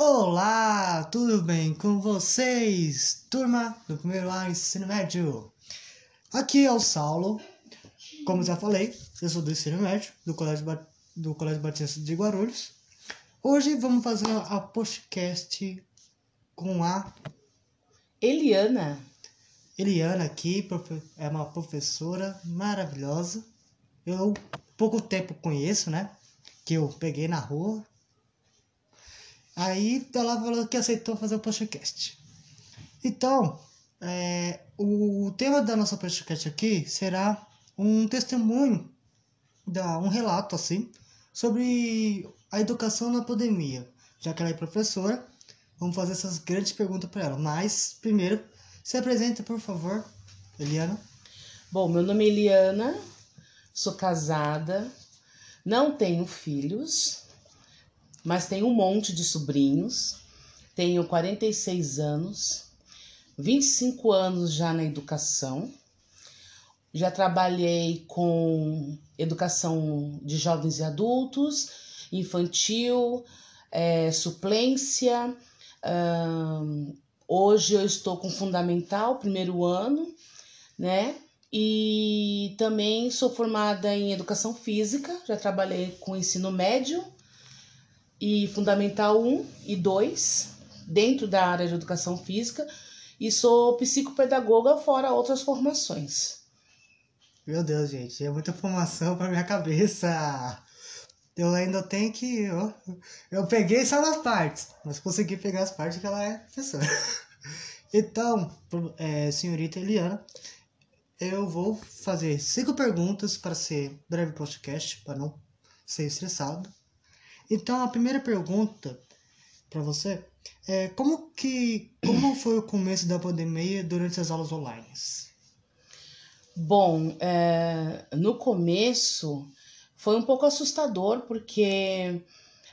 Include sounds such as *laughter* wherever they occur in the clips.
Olá, tudo bem com vocês? Turma do primeiro ano ensino médio. Aqui é o Saulo. Como já falei, eu sou do ensino médio, do Colégio, ba do Colégio Batista de Guarulhos. Hoje vamos fazer a podcast com a Eliana. Eliana aqui, é uma professora maravilhosa. Eu pouco tempo conheço, né? Que eu peguei na rua, Aí ela falou que aceitou fazer o podcast. Então, é, o tema da nossa podcast aqui será um testemunho, da, um relato assim, sobre a educação na pandemia. Já que ela é professora, vamos fazer essas grandes perguntas para ela. Mas, primeiro, se apresenta, por favor, Eliana. Bom, meu nome é Eliana, sou casada, não tenho filhos, mas tenho um monte de sobrinhos. Tenho 46 anos, 25 anos já na educação. Já trabalhei com educação de jovens e adultos, infantil, é, suplência. hoje eu estou com fundamental, primeiro ano, né? E também sou formada em educação física, já trabalhei com ensino médio e Fundamental 1 e 2, dentro da área de educação física, e sou psicopedagoga, fora outras formações. Meu Deus, gente, é muita formação para minha cabeça. Eu ainda tenho que. Eu, eu peguei só nas partes, mas consegui pegar as partes que ela é professora. *laughs* Então, é, senhorita Eliana, eu vou fazer cinco perguntas para ser breve podcast, para não ser estressado. Então, a primeira pergunta para você é como que como foi o começo da pandemia durante as aulas online? Bom, é, no começo foi um pouco assustador porque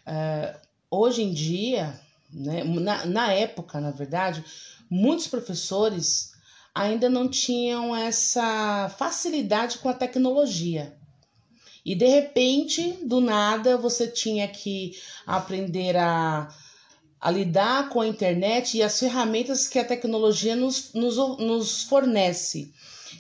é, hoje em dia, né, na, na época, na verdade, muitos professores ainda não tinham essa facilidade com a tecnologia. E de repente, do nada, você tinha que aprender a, a lidar com a internet e as ferramentas que a tecnologia nos, nos, nos fornece.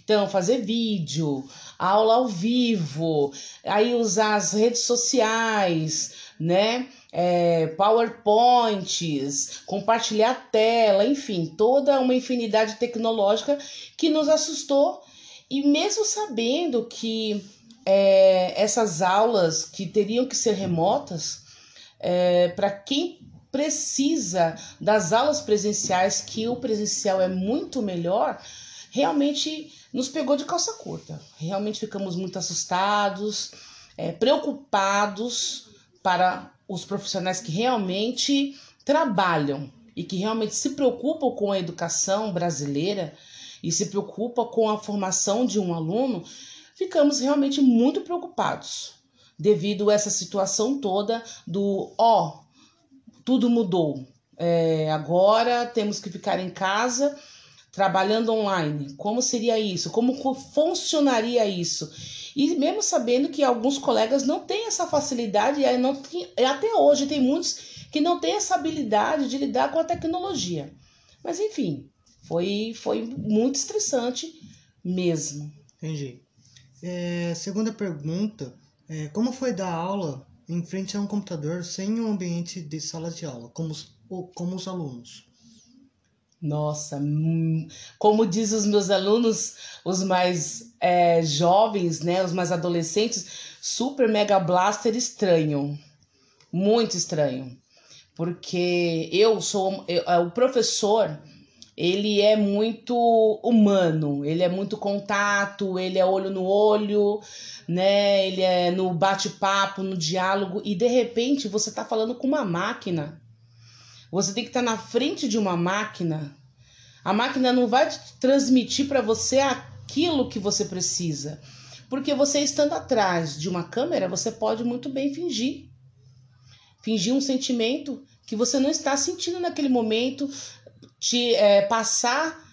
Então, fazer vídeo, aula ao vivo, aí usar as redes sociais, né? É, PowerPoints, compartilhar tela, enfim, toda uma infinidade tecnológica que nos assustou. E mesmo sabendo que é, essas aulas que teriam que ser remotas, é, para quem precisa das aulas presenciais, que o presencial é muito melhor, realmente nos pegou de calça curta. Realmente ficamos muito assustados, é, preocupados para os profissionais que realmente trabalham e que realmente se preocupam com a educação brasileira e se preocupam com a formação de um aluno, ficamos realmente muito preocupados devido a essa situação toda do ó, oh, tudo mudou. É, agora temos que ficar em casa trabalhando online. Como seria isso? Como funcionaria isso? E mesmo sabendo que alguns colegas não têm essa facilidade, e não tem, até hoje tem muitos que não têm essa habilidade de lidar com a tecnologia. Mas enfim, foi, foi muito estressante mesmo. Entendi. É, segunda pergunta, é, como foi dar aula em frente a um computador sem um ambiente de sala de aula, como os, como os alunos? Nossa, hum, como diz os meus alunos, os mais é, jovens, né, os mais adolescentes, super mega blaster estranho, muito estranho, porque eu sou eu, é, o professor ele é muito humano, ele é muito contato, ele é olho no olho, né? Ele é no bate-papo, no diálogo, e de repente você está falando com uma máquina. Você tem que estar tá na frente de uma máquina. A máquina não vai transmitir para você aquilo que você precisa. Porque você estando atrás de uma câmera, você pode muito bem fingir. Fingir um sentimento que você não está sentindo naquele momento, te é, passar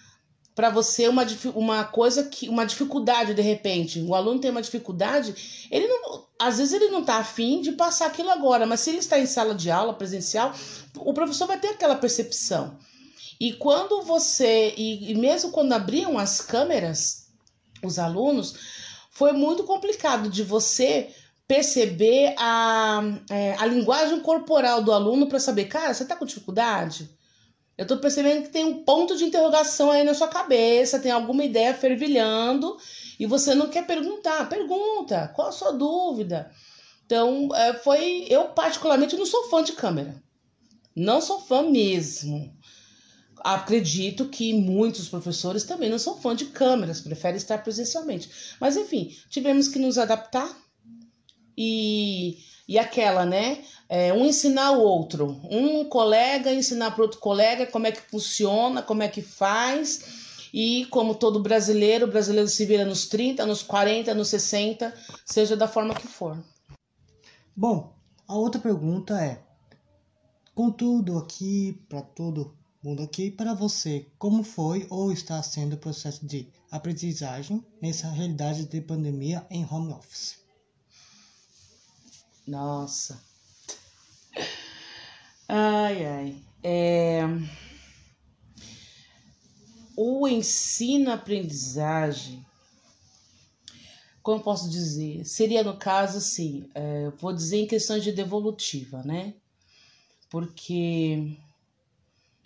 para você uma, uma coisa que uma dificuldade de repente. O aluno tem uma dificuldade ele não às vezes ele não está afim de passar aquilo agora mas se ele está em sala de aula presencial o professor vai ter aquela percepção. E quando você e, e mesmo quando abriam as câmeras os alunos foi muito complicado de você perceber a, é, a linguagem corporal do aluno para saber cara você está com dificuldade eu tô percebendo que tem um ponto de interrogação aí na sua cabeça, tem alguma ideia fervilhando e você não quer perguntar. Pergunta, qual a sua dúvida? Então, é, foi. Eu, particularmente, não sou fã de câmera. Não sou fã mesmo. Acredito que muitos professores também não são fã de câmeras, preferem estar presencialmente. Mas, enfim, tivemos que nos adaptar e, e aquela, né? é, um ensinar o outro, um colega ensinar para outro colega como é que funciona, como é que faz. E como todo brasileiro, o brasileiro se vira nos 30, nos 40, nos 60, seja da forma que for. Bom, a outra pergunta é: contudo, aqui, para todo mundo aqui, para você, como foi ou está sendo o processo de aprendizagem nessa realidade de pandemia em home office? Nossa, Ai, ai. É... O ensino-aprendizagem, como posso dizer? Seria no caso, assim, é, vou dizer em questões de devolutiva, né? Porque,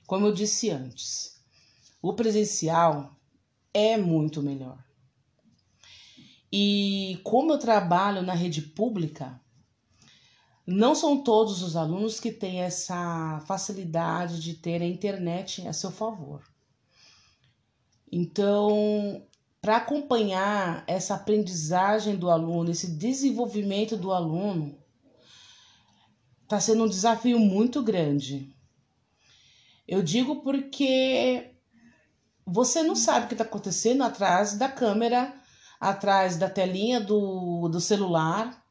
como eu disse antes, o presencial é muito melhor. E como eu trabalho na rede pública, não são todos os alunos que têm essa facilidade de ter a internet a seu favor. Então, para acompanhar essa aprendizagem do aluno, esse desenvolvimento do aluno, está sendo um desafio muito grande. Eu digo porque você não sabe o que está acontecendo atrás da câmera, atrás da telinha do, do celular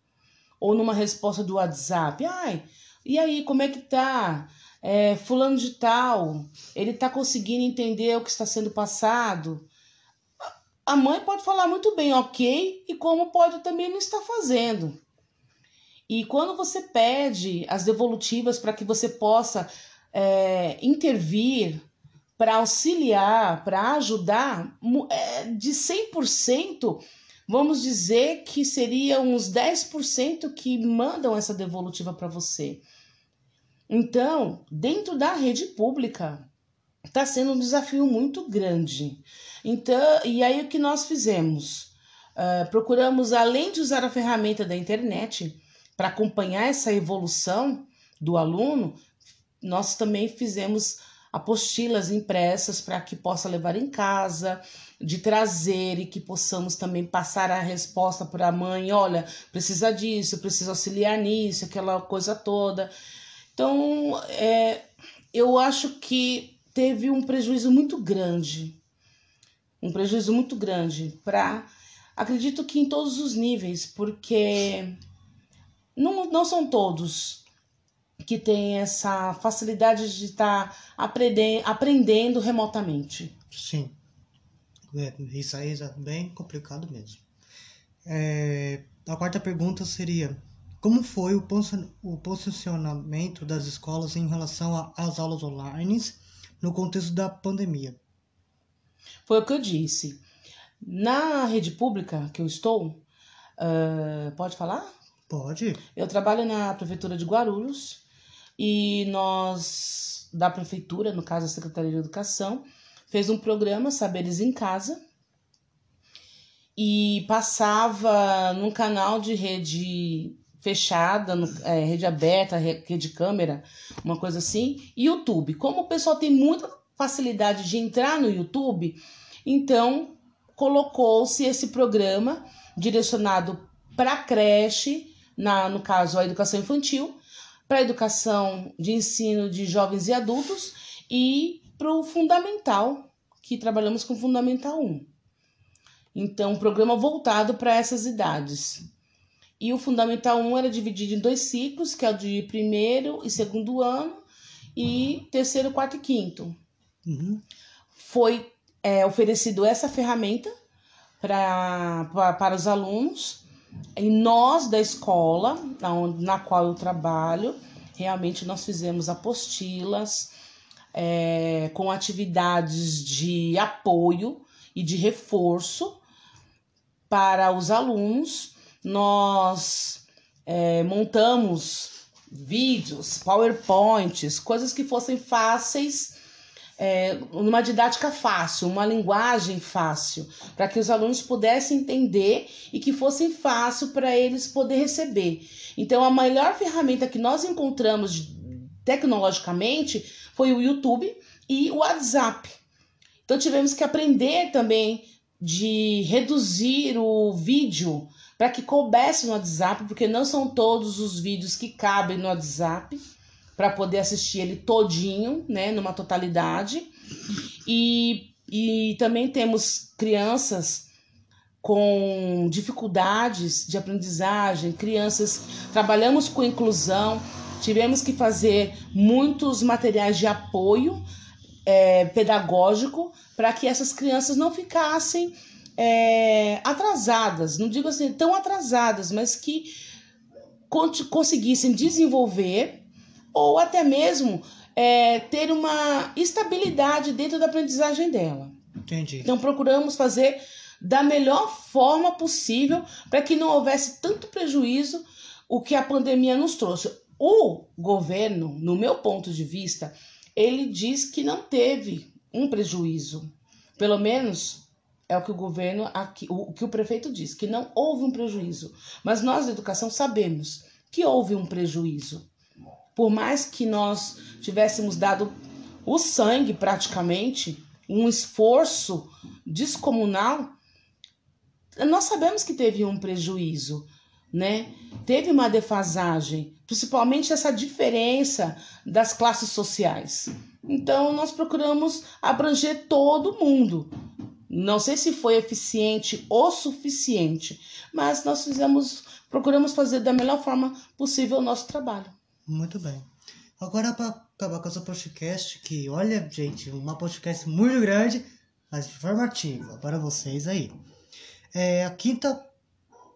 ou numa resposta do WhatsApp. Ai, e aí, como é que tá? É, fulano de tal, ele tá conseguindo entender o que está sendo passado. A mãe pode falar muito bem, ok, e como pode também não estar fazendo. E quando você pede as devolutivas para que você possa é, intervir, para auxiliar, para ajudar, é, de 100%, Vamos dizer que seria uns 10% que mandam essa devolutiva para você. Então, dentro da rede pública, está sendo um desafio muito grande. Então, e aí o que nós fizemos? Uh, procuramos, além de usar a ferramenta da internet para acompanhar essa evolução do aluno, nós também fizemos apostilas impressas para que possa levar em casa, de trazer e que possamos também passar a resposta para a mãe, olha, precisa disso, precisa auxiliar nisso, aquela coisa toda. Então, é, eu acho que teve um prejuízo muito grande, um prejuízo muito grande para, acredito que em todos os níveis, porque não, não são todos que têm essa facilidade de estar tá aprendendo, aprendendo remotamente. Sim. É, isso aí é bem complicado mesmo. É, a quarta pergunta seria: como foi o, o posicionamento das escolas em relação às aulas online no contexto da pandemia? Foi o que eu disse. Na rede pública que eu estou, uh, pode falar? Pode. Eu trabalho na prefeitura de Guarulhos e nós, da prefeitura, no caso a Secretaria de Educação, fez um programa Saberes em Casa e passava num canal de rede fechada, no, é, rede aberta, rede câmera, uma coisa assim, YouTube. Como o pessoal tem muita facilidade de entrar no YouTube, então colocou-se esse programa direcionado para creche, na, no caso a educação infantil, para a educação de ensino de jovens e adultos e para o fundamental, que trabalhamos com Fundamental 1. Então, um programa voltado para essas idades. E o Fundamental 1 era dividido em dois ciclos, que é o de primeiro e segundo ano, e terceiro, quarto e quinto. Uhum. Foi é oferecido essa ferramenta pra, pra, para os alunos e nós da escola na, na qual eu trabalho, realmente nós fizemos apostilas é, com atividades de apoio e de reforço para os alunos. Nós é, montamos vídeos, PowerPoints, coisas que fossem fáceis é, numa didática fácil, uma linguagem fácil, para que os alunos pudessem entender e que fosse fácil para eles poder receber. Então, a melhor ferramenta que nós encontramos tecnologicamente foi o YouTube e o WhatsApp. Então, tivemos que aprender também de reduzir o vídeo para que coubesse no WhatsApp, porque não são todos os vídeos que cabem no WhatsApp para poder assistir ele todinho, né, numa totalidade. E, e também temos crianças com dificuldades de aprendizagem, crianças trabalhamos com inclusão, tivemos que fazer muitos materiais de apoio é, pedagógico para que essas crianças não ficassem é, atrasadas, não digo assim tão atrasadas, mas que conseguissem desenvolver ou até mesmo é, ter uma estabilidade dentro da aprendizagem dela. Entendi. Então procuramos fazer da melhor forma possível para que não houvesse tanto prejuízo o que a pandemia nos trouxe. O governo, no meu ponto de vista, ele diz que não teve um prejuízo. Pelo menos é o que o governo aqui, o que o prefeito diz, que não houve um prejuízo. Mas nós da educação sabemos que houve um prejuízo por mais que nós tivéssemos dado o sangue praticamente, um esforço descomunal, nós sabemos que teve um prejuízo, né? Teve uma defasagem, principalmente essa diferença das classes sociais. Então nós procuramos abranger todo mundo. Não sei se foi eficiente ou suficiente, mas nós fizemos, procuramos fazer da melhor forma possível o nosso trabalho. Muito bem. Agora, para acabar com essa podcast, que olha, gente, uma podcast muito grande, mas informativa para vocês aí. É a quinta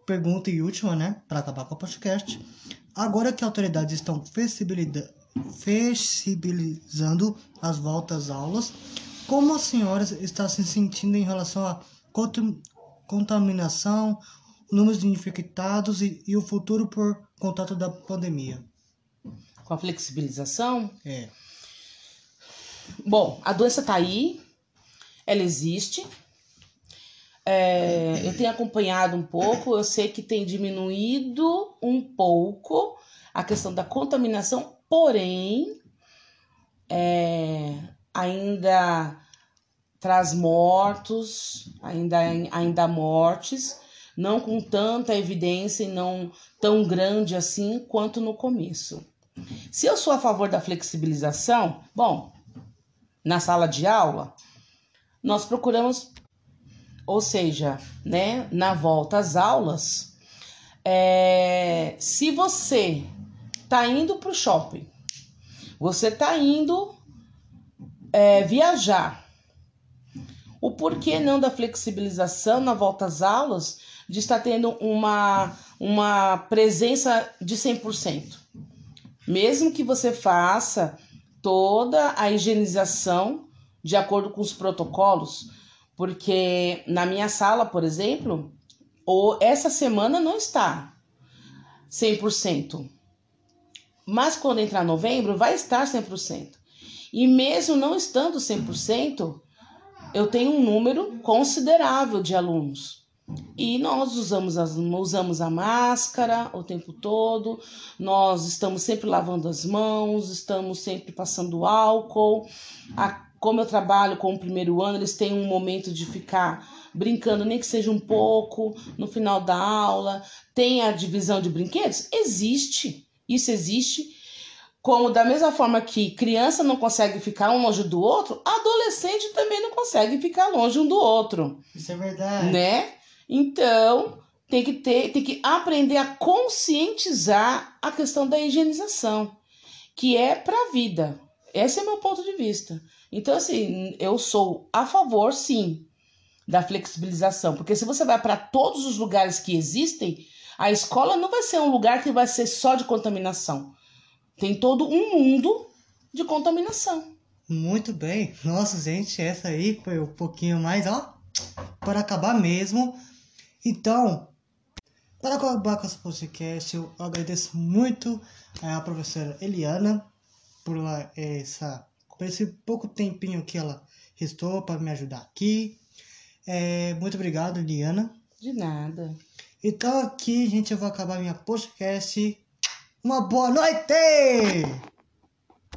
pergunta e última, né? Para acabar com o podcast. Agora que autoridades estão flexibilizando as voltas aulas, como a senhora está se sentindo em relação à contaminação, números de infectados e, e o futuro por contato da pandemia? Com a flexibilização? É. Bom, a doença tá aí, ela existe. É, eu tenho acompanhado um pouco, eu sei que tem diminuído um pouco a questão da contaminação, porém, é, ainda traz mortos, ainda, ainda mortes, não com tanta evidência e não tão grande assim quanto no começo. Se eu sou a favor da flexibilização, bom, na sala de aula, nós procuramos, ou seja, né, na volta às aulas, é, se você tá indo para o shopping, você tá indo é, viajar, o porquê não da flexibilização na volta às aulas de estar tendo uma, uma presença de 100%? Mesmo que você faça toda a higienização de acordo com os protocolos, porque na minha sala, por exemplo, ou essa semana não está 100%. Mas quando entrar novembro, vai estar 100%. E mesmo não estando 100%, eu tenho um número considerável de alunos. E nós usamos, as, usamos a máscara o tempo todo, nós estamos sempre lavando as mãos, estamos sempre passando álcool. A, como eu trabalho com o primeiro ano, eles têm um momento de ficar brincando, nem que seja um pouco, no final da aula. Tem a divisão de brinquedos? Existe, isso existe. Como da mesma forma que criança não consegue ficar um longe do outro, adolescente também não consegue ficar longe um do outro. Isso é verdade. Né? Então, tem que ter, tem que aprender a conscientizar a questão da higienização, que é para a vida. Esse é meu ponto de vista. Então, assim, eu sou a favor, sim, da flexibilização, porque se você vai para todos os lugares que existem, a escola não vai ser um lugar que vai ser só de contaminação. Tem todo um mundo de contaminação. Muito bem. Nossa, gente, essa aí foi um pouquinho mais, ó, para acabar mesmo. Então, para acabar com esse podcast, eu agradeço muito a professora Eliana por essa, por esse pouco tempinho que ela restou para me ajudar aqui. É, muito obrigado, Eliana. De nada. Então aqui, gente, eu vou acabar minha podcast. Uma boa noite!